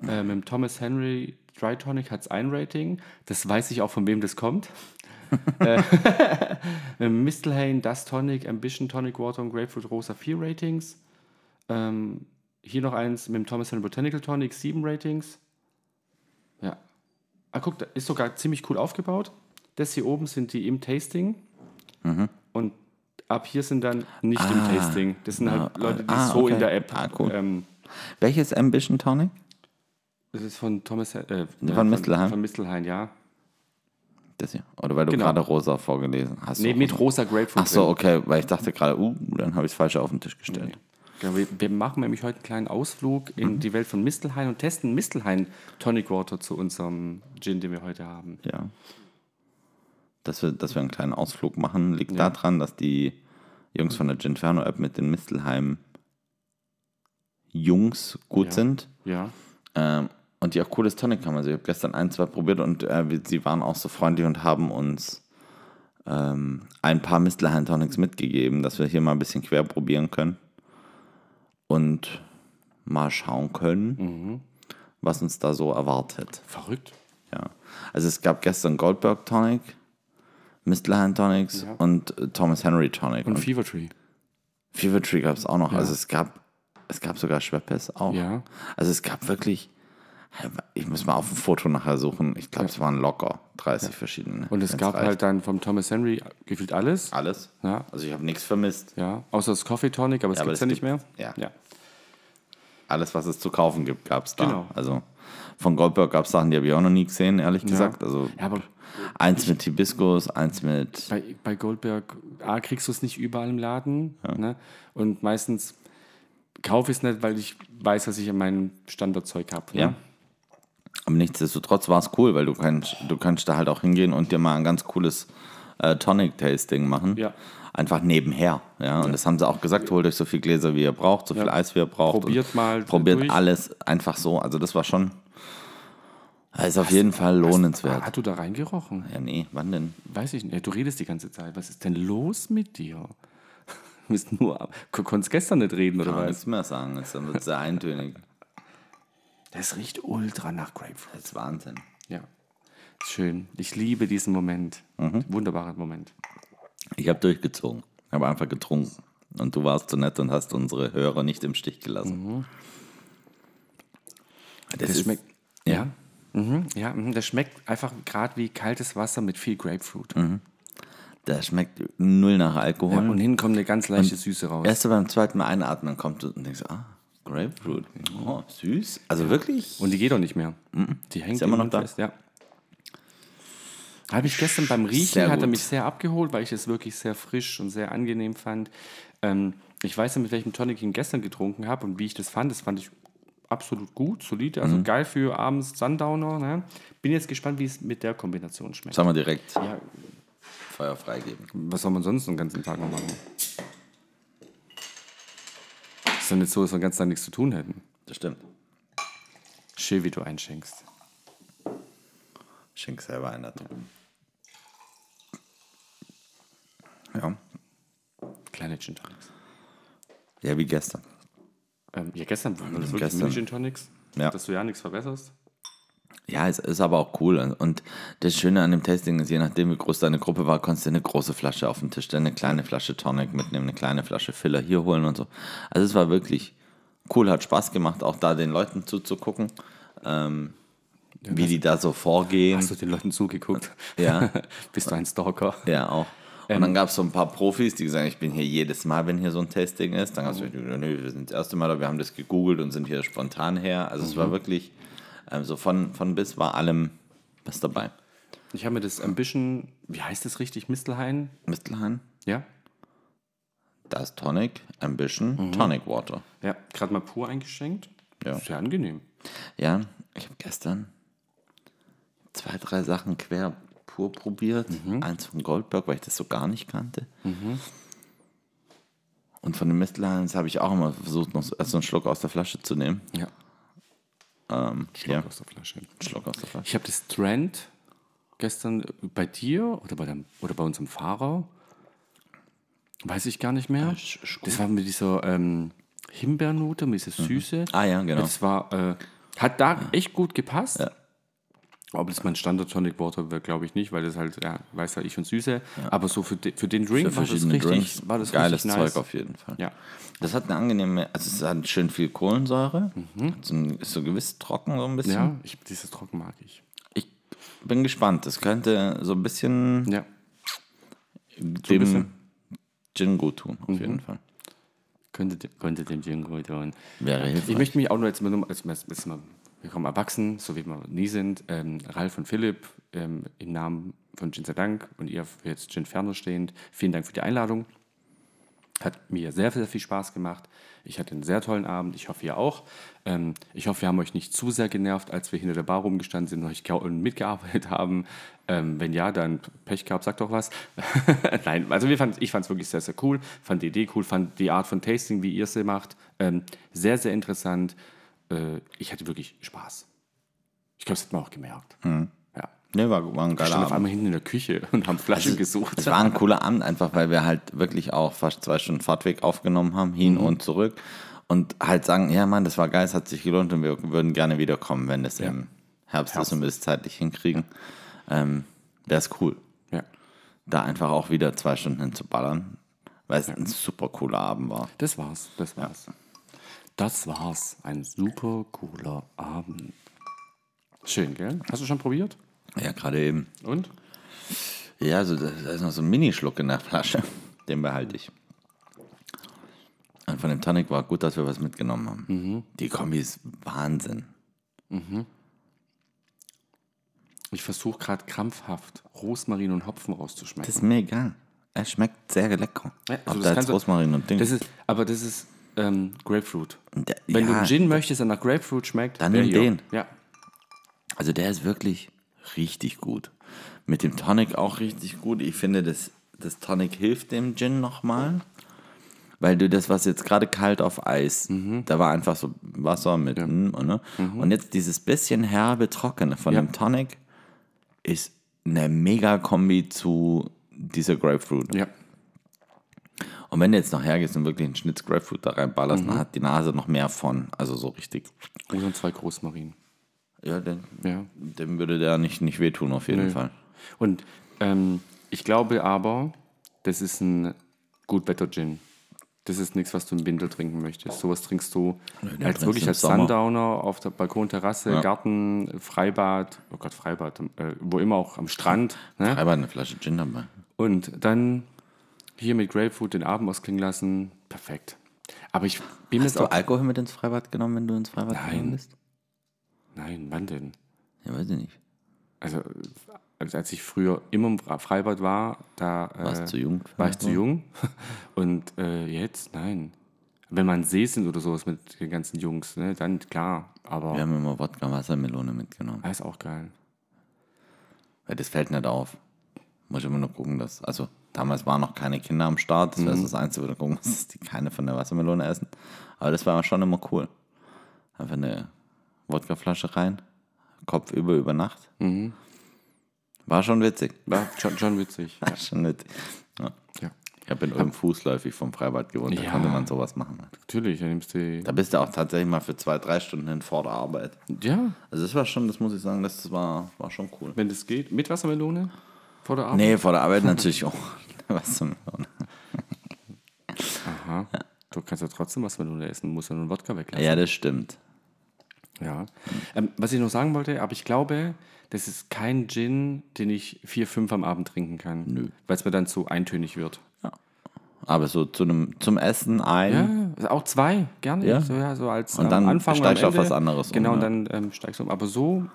[SPEAKER 2] Äh, mit dem Thomas Henry Dry Tonic hat es ein Rating. Das weiß ich auch, von wem das kommt. Äh, Mistelhain Dust Tonic, Ambition Tonic Water und Grapefruit Rosa vier Ratings. Ähm, hier noch eins mit dem Thomas Henry Botanical Tonic, sieben Ratings. Ja. Ah, guck, da ist sogar ziemlich cool aufgebaut. Das hier oben sind die im Tasting. Und ab hier sind dann nicht im Tasting. Das sind halt Leute, die
[SPEAKER 3] ah,
[SPEAKER 2] so
[SPEAKER 3] okay.
[SPEAKER 2] in der App.
[SPEAKER 3] Ah, cool.
[SPEAKER 2] Ähm,
[SPEAKER 3] Welches Ambition Tonic?
[SPEAKER 2] das ist von Thomas äh,
[SPEAKER 3] Von Mistelhain?
[SPEAKER 2] Von Mistelhain, ja.
[SPEAKER 3] Das hier. Oder weil du
[SPEAKER 2] Genau.
[SPEAKER 3] gerade rosa vorgelesen hast.
[SPEAKER 2] Nee, mit
[SPEAKER 3] rosa.
[SPEAKER 2] Grapefruit.
[SPEAKER 3] Ach so, okay, weil ich dachte gerade, uh, dann habe ich es falsch auf den Tisch gestellt.
[SPEAKER 2] Genau, wir, wir machen nämlich heute einen kleinen Ausflug in
[SPEAKER 3] Mhm.
[SPEAKER 2] die Welt von Mistelhain und testen Mistelhain Tonic Water zu unserem Gin, den wir heute haben.
[SPEAKER 3] Ja. Dass wir, dass wir einen kleinen Ausflug machen, liegt daran, dass die Jungs von der Ginferno App mit den Mistelheim Jungs gut
[SPEAKER 2] Ja.
[SPEAKER 3] sind.
[SPEAKER 2] Ja.
[SPEAKER 3] Ähm, und die auch cooles Tonic haben. Also ich habe gestern ein, zwei probiert und äh, sie waren auch so freundlich und haben uns ähm, ein paar Mistelheim Tonics mitgegeben, dass wir hier mal ein bisschen quer probieren können und mal schauen können, was uns da so erwartet.
[SPEAKER 2] Verrückt.
[SPEAKER 3] Ja. Also es gab gestern Goldberg Tonic, Mistelheim Tonics
[SPEAKER 2] Ja.
[SPEAKER 3] und äh, Thomas Henry Tonic.
[SPEAKER 2] Und
[SPEAKER 3] Und,
[SPEAKER 2] Fever Tree.
[SPEAKER 3] Fever Tree gab es auch noch. Also es gab, es gab sogar Schweppes auch.
[SPEAKER 2] Ja.
[SPEAKER 3] Also es gab wirklich, ich muss mal auf ein Foto nachher suchen. Ich glaube, es waren locker 30 verschiedene.
[SPEAKER 2] Und es gab
[SPEAKER 3] reicht.
[SPEAKER 2] halt dann vom Thomas Henry gefühlt alles.
[SPEAKER 3] alles.
[SPEAKER 2] Ja.
[SPEAKER 3] Also ich habe nichts vermisst.
[SPEAKER 2] Ja, außer das Coffee Tonic, aber es
[SPEAKER 3] Ja,
[SPEAKER 2] gibt es ja nicht mehr.
[SPEAKER 3] ja.
[SPEAKER 2] ja.
[SPEAKER 3] Alles, was es zu kaufen gibt, gab es da.
[SPEAKER 2] Genau.
[SPEAKER 3] Also von Goldberg gab es Sachen, die habe ich auch noch nie gesehen, ehrlich gesagt. Also
[SPEAKER 2] Ja, aber
[SPEAKER 3] eins mit Hibiskus, eins mit
[SPEAKER 2] bei, bei Goldberg A kriegst du es nicht überall im Laden. Ne? Und meistens kaufe ich es nicht, weil ich weiß, dass ich mein Standardzeug habe. Ne?
[SPEAKER 3] Ja. Aber nichtsdestotrotz war es cool, weil du kannst, du kannst da halt auch hingehen und dir mal ein ganz cooles äh, Tonic-Tasting machen.
[SPEAKER 2] Ja.
[SPEAKER 3] Einfach nebenher. Ja? Und das haben sie auch gesagt, holt euch so viel Gläser, wie ihr braucht, so viel Eis, wie ihr braucht.
[SPEAKER 2] Probiert mal
[SPEAKER 3] Probiert
[SPEAKER 2] durch.
[SPEAKER 3] alles einfach so. Also das war schon, ist auf jeden Fall lohnenswert.
[SPEAKER 2] Hat du da reingerochen?
[SPEAKER 3] Ja, nee, wann denn?
[SPEAKER 2] Weiß ich nicht. Ja, Du redest die ganze Zeit. Was ist denn los mit dir? Du bist nur konntest gestern nicht reden, oder
[SPEAKER 3] Kann man
[SPEAKER 2] was?
[SPEAKER 3] nichts mehr sagen, jetzt wird es sehr eintönig.
[SPEAKER 2] Das riecht ultra nach Grapefruit.
[SPEAKER 3] Das ist Wahnsinn.
[SPEAKER 2] Ja. Schön. Ich liebe diesen Moment. Wunderbarer Moment.
[SPEAKER 3] Ich habe durchgezogen. habe einfach getrunken. Und du warst so nett und hast unsere Hörer nicht im Stich gelassen.
[SPEAKER 2] Das,
[SPEAKER 3] ist-
[SPEAKER 2] schmeckt. Ja. Mhm, ja, mhm, das schmeckt einfach gerade wie kaltes Wasser mit viel Grapefruit.
[SPEAKER 3] Das schmeckt null nach Alkohol.
[SPEAKER 2] Ja, und hinten kommt eine ganz leichte Süße raus.
[SPEAKER 3] Erst beim zweiten Mal einatmen kommt du und denkst, ah, Grapefruit. Oh, süß. Also wirklich.
[SPEAKER 2] Und die geht doch nicht mehr. Die hängt
[SPEAKER 3] Ist immer
[SPEAKER 2] im
[SPEAKER 3] noch da?
[SPEAKER 2] fest, ja. Habe ich gestern beim Riechen,
[SPEAKER 3] Sehr
[SPEAKER 2] hat er mich sehr abgeholt, weil ich es wirklich sehr frisch und sehr angenehm fand. Ähm, ich weiß ja, mit welchem Tonic ich ihn gestern getrunken habe und wie ich das fand. Das fand ich absolut gut, solide,
[SPEAKER 3] Mhm.
[SPEAKER 2] also geil für abends Sundowner. Ne? Bin jetzt gespannt, wie es mit der Kombination schmeckt.
[SPEAKER 3] Sollen wir direkt
[SPEAKER 2] Ja,
[SPEAKER 3] Feuer freigeben?
[SPEAKER 2] was soll man sonst den ganzen Tag noch machen? Nicht so, dass wir den ganzen Tag nichts zu tun hätten.
[SPEAKER 3] Das stimmt.
[SPEAKER 2] Schön, wie du einschenkst.
[SPEAKER 3] Schenk selber ein da drüben. Ja.
[SPEAKER 2] Kleine Gin Tonics.
[SPEAKER 3] Ja, wie gestern.
[SPEAKER 2] Ähm, ja, gestern waren das wirklich
[SPEAKER 3] Gestern.
[SPEAKER 2] Mini Gin Tonics,
[SPEAKER 3] Ja.
[SPEAKER 2] dass du ja nichts verbesserst.
[SPEAKER 3] Ja, es ist aber auch cool. Und das Schöne an dem Tasting ist, je nachdem, wie groß deine Gruppe war, konntest du eine große Flasche auf den Tisch stellen, eine kleine Flasche Tonic mitnehmen, eine kleine Flasche Filler hier holen und so. Also es war wirklich cool, hat Spaß gemacht, auch da den Leuten zuzugucken, ähm, wie die da so vorgehen.
[SPEAKER 2] Hast du den Leuten zugeguckt?
[SPEAKER 3] Ja.
[SPEAKER 2] Bist du ein Stalker?
[SPEAKER 3] Ja, auch. Und dann gab es so ein paar Profis, die gesagt haben, ich bin hier jedes Mal, wenn hier so ein Tasting ist. Dann gab es, nö, wir sind das erste Mal da, wir haben das gegoogelt und sind hier spontan her. Also es war wirklich, ähm, so von, von bis war allem was dabei.
[SPEAKER 2] Ich habe mir das Ambition, wie heißt das richtig? Mistelhain?
[SPEAKER 3] Mistelhain,
[SPEAKER 2] Ja?
[SPEAKER 3] das Tonic, Ambition, Tonic Water.
[SPEAKER 2] Ja, gerade mal pur eingeschenkt.
[SPEAKER 3] Ja.
[SPEAKER 2] Sehr angenehm.
[SPEAKER 3] Ja, ich habe gestern zwei, drei Sachen quer pur probiert. Eins von Goldberg, weil ich das so gar nicht kannte. Und von den Mistelhains habe ich auch immer versucht, noch so, erst so einen Schluck aus der Flasche zu nehmen.
[SPEAKER 2] Ja.
[SPEAKER 3] Ähm,
[SPEAKER 2] Schluck
[SPEAKER 3] ja,
[SPEAKER 2] aus der Flasche.
[SPEAKER 3] Schluck aus der Flasche.
[SPEAKER 2] Ich habe das Trend gestern bei dir oder bei, dem, oder bei unserem Fahrer, weiß ich gar nicht mehr.
[SPEAKER 3] sch- sch-
[SPEAKER 2] Das war mit dieser ähm, Himbeernote, mit dieser Süße.
[SPEAKER 3] Ah ja, genau.
[SPEAKER 2] Das war, äh, hat da echt gut gepasst. Ob das mein Standard Tonic Water wäre, glaube ich nicht, weil das halt, ja, weiß ja ich und Süße. Aber so für, de, für den Drink
[SPEAKER 3] Für
[SPEAKER 2] war das richtig,
[SPEAKER 3] Drinks.
[SPEAKER 2] war das
[SPEAKER 3] Geiles Zeug
[SPEAKER 2] nice.
[SPEAKER 3] auf jeden Fall.
[SPEAKER 2] Ja.
[SPEAKER 3] Das hat eine angenehme, also es hat schön viel Kohlensäure. So ein, ist so gewiss trocken so ein bisschen.
[SPEAKER 2] Ja, ich, dieses Trocken mag ich.
[SPEAKER 3] Ich bin gespannt. Das könnte so ein bisschen
[SPEAKER 2] Ja.
[SPEAKER 3] dem
[SPEAKER 2] bisschen.
[SPEAKER 3] Gin gut tun, auf jeden Fall.
[SPEAKER 2] Könnte, könnte dem Gin gut tun.
[SPEAKER 3] Wäre hilfreich.
[SPEAKER 2] Ich möchte mich auch nur jetzt mal, nur- als, als, als mal wir kommen erwachsen, so wie wir nie sind. Ähm, Ralf und Philipp ähm, im Namen von Gin sei Dank und ihr jetzt Gin Ferno stehend. Vielen Dank für die Einladung. Hat mir sehr, sehr viel Spaß gemacht. Ich hatte einen sehr tollen Abend. Ich hoffe, ihr auch. Ähm, ich hoffe, wir haben euch nicht zu sehr genervt, als wir hinter der Bar rumgestanden sind und euch mitgearbeitet haben. Ähm, wenn ja, dann Pech gehabt, sagt doch was. Nein, also wir fand, ich fand es wirklich sehr, sehr cool. Fand die Idee cool, fand die Art von Tasting, wie ihr sie macht, ähm, sehr, sehr interessant. Äh, ich hatte wirklich Spaß. Ich glaube, das hat man auch gemerkt. Ja.
[SPEAKER 3] Nee, war, war ein
[SPEAKER 2] Wir
[SPEAKER 3] geiler
[SPEAKER 2] standen auf
[SPEAKER 3] Abend.
[SPEAKER 2] einmal hinten in der Küche und haben Flaschen gesucht.
[SPEAKER 3] Es war ein cooler Abend, einfach weil wir halt wirklich auch fast zwei Stunden Fahrtweg aufgenommen haben, hin
[SPEAKER 2] Mhm.
[SPEAKER 3] und zurück. Und halt sagen, ja Mann, das war geil, es hat sich gelohnt und wir würden gerne wiederkommen, wenn es im Herbst, ist und wir es zeitlich hinkriegen. Ähm, Wäre es cool,
[SPEAKER 2] ja.
[SPEAKER 3] da einfach auch wieder zwei Stunden hinzuballern, weil es ein super cooler Abend war.
[SPEAKER 2] Das war's, das war's. Das war's. Ein super cooler Abend. Schön, gell? Hast du schon probiert?
[SPEAKER 3] Ja, gerade eben.
[SPEAKER 2] Und?
[SPEAKER 3] Ja, also da ist noch so ein Minischluck in der Flasche. Den behalte ich. Und von dem Tonic war gut, dass wir was mitgenommen haben.
[SPEAKER 2] Mhm.
[SPEAKER 3] Die Kombi ist Wahnsinn.
[SPEAKER 2] Ich versuche gerade krampfhaft Rosmarin und Hopfen rauszuschmecken.
[SPEAKER 3] Das ist mir egal. Er schmeckt sehr lecker.
[SPEAKER 2] Ja, also
[SPEAKER 3] Ob
[SPEAKER 2] das
[SPEAKER 3] da jetzt Rosmarin und Ding.
[SPEAKER 2] Das ist, aber das ist ähm, Grapefruit.
[SPEAKER 3] Der-
[SPEAKER 2] Wenn du
[SPEAKER 3] ja,
[SPEAKER 2] einen Gin möchtest, der nach Grapefruit schmeckt,
[SPEAKER 3] Dann nimm den.
[SPEAKER 2] Ja.
[SPEAKER 3] Also der ist wirklich richtig gut. Mit dem Tonic auch richtig gut. Ich finde, das, das Tonic hilft dem Gin nochmal. Weil du das, was jetzt gerade kalt auf Eis,
[SPEAKER 2] Mhm.
[SPEAKER 3] da war einfach so Wasser mit, mm, ne? und jetzt dieses bisschen herbe, trockene von
[SPEAKER 2] Ja.
[SPEAKER 3] dem Tonic ist eine mega Kombi zu dieser Grapefruit.
[SPEAKER 2] Ja.
[SPEAKER 3] Und wenn du jetzt noch hergehst und wirklich einen Schnitz Grapefruit da reinballerst,
[SPEAKER 2] Mhm.
[SPEAKER 3] dann hat die Nase noch mehr von. Also so richtig.
[SPEAKER 2] Oder zwei Großmarinen.
[SPEAKER 3] Ja, dem,
[SPEAKER 2] Ja.
[SPEAKER 3] dem würde der nicht, nicht wehtun, auf jeden
[SPEAKER 2] Nö.
[SPEAKER 3] Fall.
[SPEAKER 2] Und ähm, ich glaube aber, das ist ein Gutwetter-Gin. Das ist nichts, was du im Winter trinken möchtest. Sowas trinkst du
[SPEAKER 3] den
[SPEAKER 2] als wirklich als
[SPEAKER 3] Sommer.
[SPEAKER 2] Sundowner auf der Balkonterrasse,
[SPEAKER 3] Ja.
[SPEAKER 2] Garten, Freibad, oh Gott, Freibad, äh, wo immer auch am Strand. Ne?
[SPEAKER 3] Schreibe eine Flasche Gin dabei.
[SPEAKER 2] Und dann hier mit Grapefruit den Abend ausklingen lassen. Perfekt. Aber ich bin
[SPEAKER 3] Hast
[SPEAKER 2] jetzt
[SPEAKER 3] du
[SPEAKER 2] auch.
[SPEAKER 3] Alkohol mit ins Freibad genommen, wenn du ins Freibad
[SPEAKER 2] Nein.
[SPEAKER 3] gegangen bist?
[SPEAKER 2] Nein, wann denn?
[SPEAKER 3] Ja, weiß ich nicht.
[SPEAKER 2] Also, als ich früher immer im Freibad war, da äh,
[SPEAKER 3] Warst zu jung
[SPEAKER 2] war ich zu jung. Und äh, jetzt, nein. Wenn man See sind oder sowas mit den ganzen Jungs, ne, dann klar. Aber
[SPEAKER 3] Wir haben immer Wodka Wassermelone mitgenommen.
[SPEAKER 2] das ist auch geil.
[SPEAKER 3] Weil das fällt nicht auf. Muss immer nur gucken, dass. Also, damals waren noch keine Kinder am Start. Das
[SPEAKER 2] Mhm.
[SPEAKER 3] wäre das Einzige, wo du gucken musst, dass die keine von der Wassermelone essen. Aber das war schon immer cool. Einfach eine Wodkaflasche rein, Kopf über über Nacht.
[SPEAKER 2] Mhm.
[SPEAKER 3] War schon witzig.
[SPEAKER 2] War schon, schon witzig.
[SPEAKER 3] War schon witzig. Ja.
[SPEAKER 2] Ja.
[SPEAKER 3] Ich habe in Ulm fußläufig vom Freibad gewohnt, da
[SPEAKER 2] Ja.
[SPEAKER 3] konnte man sowas machen.
[SPEAKER 2] Natürlich, dann nimmst du.
[SPEAKER 3] Da bist du auch tatsächlich mal für zwei, drei Stunden hin vor der Arbeit.
[SPEAKER 2] Ja,
[SPEAKER 3] Also das war schon, das muss ich sagen, das war, war schon cool.
[SPEAKER 2] wenn das geht. Mit Wassermelone? Vor der Arbeit?
[SPEAKER 3] Nee, vor der Arbeit natürlich auch. Was zum
[SPEAKER 2] Aha. Du kannst ja trotzdem Wassermelone essen, musst ja nur einen Wodka weglassen.
[SPEAKER 3] Ja, das stimmt.
[SPEAKER 2] Ja. Ähm, was ich noch sagen wollte, aber ich glaube, das ist kein Gin, den ich vier, fünf am Abend trinken kann.
[SPEAKER 3] Nö.
[SPEAKER 2] Weil es mir dann zu eintönig wird.
[SPEAKER 3] Aber so zu einem, zum Essen ein.
[SPEAKER 2] Ja, also auch zwei, gerne.
[SPEAKER 3] Ja.
[SPEAKER 2] So, ja, so als
[SPEAKER 3] Und
[SPEAKER 2] am
[SPEAKER 3] dann
[SPEAKER 2] Anfang und
[SPEAKER 3] steigst du
[SPEAKER 2] am
[SPEAKER 3] auf was anderes um,
[SPEAKER 2] Genau, und
[SPEAKER 3] ja.
[SPEAKER 2] dann ähm, steigst du um. Aber so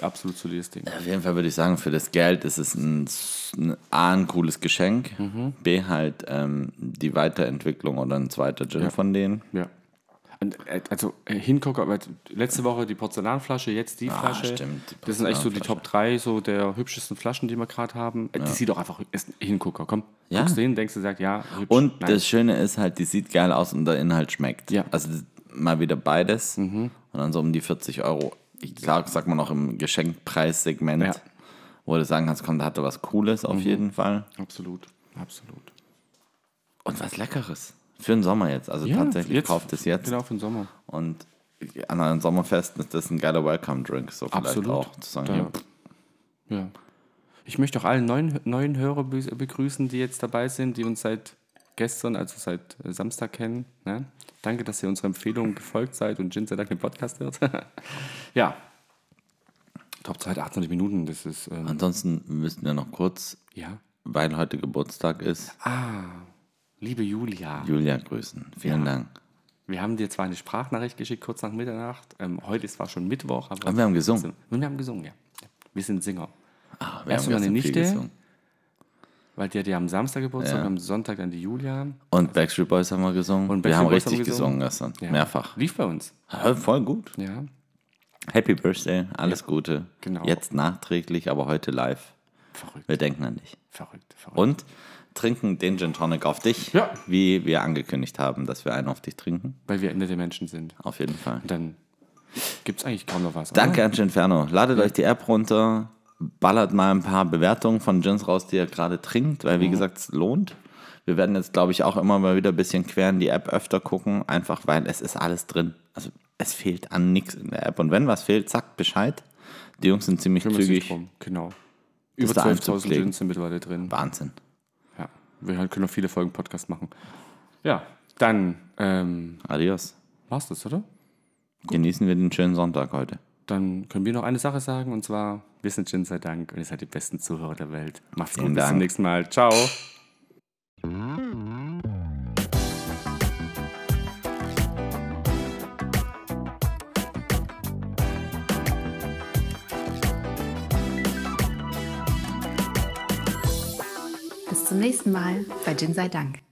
[SPEAKER 2] absolut solides Ding.
[SPEAKER 3] Auf jeden Fall würde ich sagen, für das Geld ist es ein, ein A, ein cooles Geschenk.
[SPEAKER 2] Mhm.
[SPEAKER 3] B, halt ähm, die Weiterentwicklung oder ein zweiter Gin von denen.
[SPEAKER 2] Ja. Und, äh, also äh, hingucker, letzte Woche die Porzellanflasche, jetzt die Flasche.
[SPEAKER 3] Ah, stimmt, die
[SPEAKER 2] das sind echt so die. Top 3 so der hübschesten Flaschen, die wir gerade haben. Äh, Die sieht doch einfach ist Hingucker. Komm,
[SPEAKER 3] Ja.
[SPEAKER 2] guckst du hin, denkst du, sagt ja, hübsch.
[SPEAKER 3] Und
[SPEAKER 2] Nein.
[SPEAKER 3] das Schöne ist halt, die sieht geil aus und der Inhalt schmeckt.
[SPEAKER 2] Ja. Mhm.
[SPEAKER 3] Also mal wieder beides. Und dann so um die 40 Euro. Ich sag, sag mal noch im Geschenkpreissegment,
[SPEAKER 2] Ja. Mhm.
[SPEAKER 3] wo du sagen kannst, komm, da hat er was Cooles auf jeden Fall.
[SPEAKER 2] Absolut, absolut.
[SPEAKER 3] Und was Leckeres. Für den Sommer jetzt. Also
[SPEAKER 2] Ja,
[SPEAKER 3] tatsächlich
[SPEAKER 2] jetzt-
[SPEAKER 3] kauft es jetzt.
[SPEAKER 2] Genau, für den Sommer.
[SPEAKER 3] Und an einem Sommerfest ist das ein geiler Welcome-Drink. So vielleicht
[SPEAKER 2] Absolut.
[SPEAKER 3] auch zu sagen,
[SPEAKER 2] Da-
[SPEAKER 3] hier,
[SPEAKER 2] Ja. Ich möchte auch alle neuen, neuen Hörer be- begrüßen, die jetzt dabei sind, die uns seit gestern, also seit äh, Samstag kennen. Ne? Danke, dass ihr unserer Empfehlung gefolgt seid und Gin sei Dank den Podcast hört. ja. Topzeit 28 Minuten, das ist. Ähm,
[SPEAKER 3] Ansonsten müssten wir noch kurz,
[SPEAKER 2] ja.
[SPEAKER 3] weil heute Geburtstag ist,
[SPEAKER 2] Liebe Julia,
[SPEAKER 3] Julia grüßen. Vielen
[SPEAKER 2] Ja.
[SPEAKER 3] Dank.
[SPEAKER 2] wir haben dir zwar eine Sprachnachricht geschickt, kurz nach Mitternacht. Ähm, heute ist zwar schon Mittwoch, aber.
[SPEAKER 3] Aber wir haben gesungen.
[SPEAKER 2] Und wir haben gesungen, ja. Wir sind Singer.
[SPEAKER 3] Ah, wir
[SPEAKER 2] Erst
[SPEAKER 3] haben
[SPEAKER 2] eine Nichte.
[SPEAKER 3] gesungen.
[SPEAKER 2] Weil die hat ja am Samstag Geburtstag,
[SPEAKER 3] Ja.
[SPEAKER 2] am Sonntag dann die Julia.
[SPEAKER 3] Und Backstreet Boys haben wir gesungen.
[SPEAKER 2] Und
[SPEAKER 3] wir haben
[SPEAKER 2] Boys
[SPEAKER 3] richtig
[SPEAKER 2] haben
[SPEAKER 3] gesungen
[SPEAKER 2] gesungen.
[SPEAKER 3] gestern.
[SPEAKER 2] Ja.
[SPEAKER 3] Mehrfach.
[SPEAKER 2] Lief bei uns.
[SPEAKER 3] Ja, voll gut.
[SPEAKER 2] Ja.
[SPEAKER 3] Happy Birthday, alles Gute.
[SPEAKER 2] genau.
[SPEAKER 3] Jetzt nachträglich, aber heute live.
[SPEAKER 2] Verrückt,
[SPEAKER 3] Wir denken an dich.
[SPEAKER 2] verrückt, verrückt.
[SPEAKER 3] Und trinken den Gin Tonic auf dich,
[SPEAKER 2] Ja.
[SPEAKER 3] wie wir angekündigt haben, dass wir einen auf dich trinken.
[SPEAKER 2] Weil wir nette Menschen sind.
[SPEAKER 3] Auf jeden Fall.
[SPEAKER 2] Und dann gibt es eigentlich kaum noch was.
[SPEAKER 3] Danke
[SPEAKER 2] Oder?
[SPEAKER 3] an Ginferno. Ladet euch die App runter, ballert mal ein paar Bewertungen von Gins raus, die ihr gerade trinkt, weil wie gesagt, es lohnt. Wir werden jetzt, glaube ich, auch immer mal wieder ein bisschen quer in die App öfter gucken, einfach weil es ist alles drin. Also es fehlt an nichts in der App. Und wenn was fehlt, sagt Bescheid. Die Jungs sind ziemlich
[SPEAKER 2] Kümmert
[SPEAKER 3] zügig.
[SPEAKER 2] drum. Genau. Über
[SPEAKER 3] da
[SPEAKER 2] 12.000
[SPEAKER 3] einzupflegen.
[SPEAKER 2] Gins sind mittlerweile drin.
[SPEAKER 3] Wahnsinn.
[SPEAKER 2] Ja. Wir können noch viele Folgen Podcast machen. Ja, dann ähm,
[SPEAKER 3] Adios.
[SPEAKER 2] war's das, oder?
[SPEAKER 3] Genießen wir den schönen Sonntag heute.
[SPEAKER 2] Dann können wir noch eine Sache sagen und zwar, wir sind Gin sei Dank und ihr seid die besten Zuhörer der Welt. Macht's
[SPEAKER 3] Vielen
[SPEAKER 2] gut, bis zum nächsten Mal. Ciao.
[SPEAKER 1] Bis zum nächsten Mal bei Gin sei Dank.